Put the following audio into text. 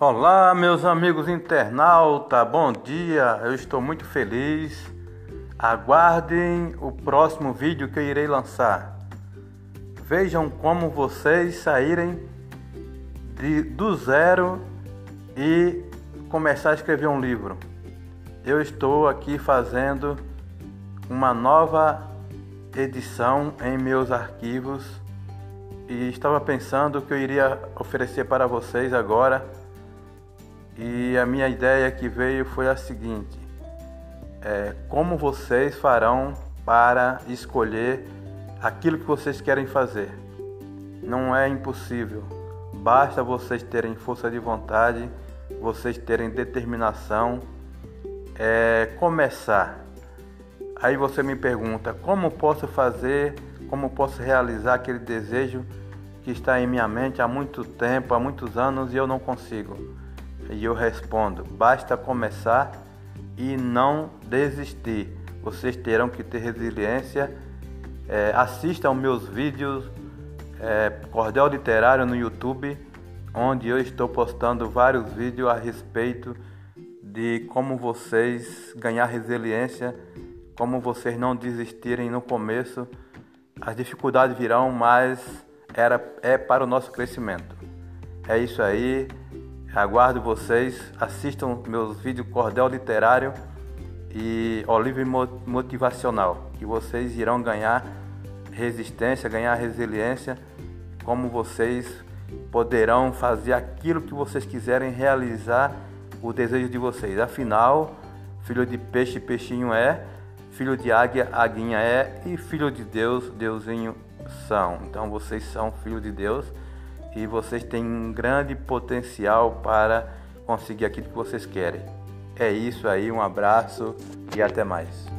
Olá, meus amigos internauta, bom dia. Eu estou muito feliz. Aguardem o próximo vídeo que eu irei lançar. Vejam como vocês saírem de, do zero e começar a escrever um livro. Eu estou aqui fazendo uma nova edição em meus arquivos e estava pensando que eu iria oferecer para vocês agora e a minha ideia que veio foi a seguinte: é, como vocês farão para escolher aquilo que vocês querem fazer? Não é impossível, basta vocês terem força de vontade, vocês terem determinação, é, começar. Aí você me pergunta: como posso fazer, como posso realizar aquele desejo que está em minha mente há muito tempo, há muitos anos e eu não consigo? E eu respondo: basta começar e não desistir. Vocês terão que ter resiliência. É, assistam meus vídeos é, Cordel Literário no YouTube, onde eu estou postando vários vídeos a respeito de como vocês ganhar resiliência, como vocês não desistirem no começo. As dificuldades virão, mas era, é para o nosso crescimento. É isso aí. Aguardo vocês, assistam meus vídeos Cordel Literário e Olive Motivacional, que vocês irão ganhar resistência, ganhar resiliência, como vocês poderão fazer aquilo que vocês quiserem realizar o desejo de vocês. Afinal, filho de peixe, peixinho é, filho de águia, aguinha é, e filho de Deus, Deusinho são. Então vocês são filho de Deus e vocês têm um grande potencial para conseguir aquilo que vocês querem. É isso aí, um abraço e até mais.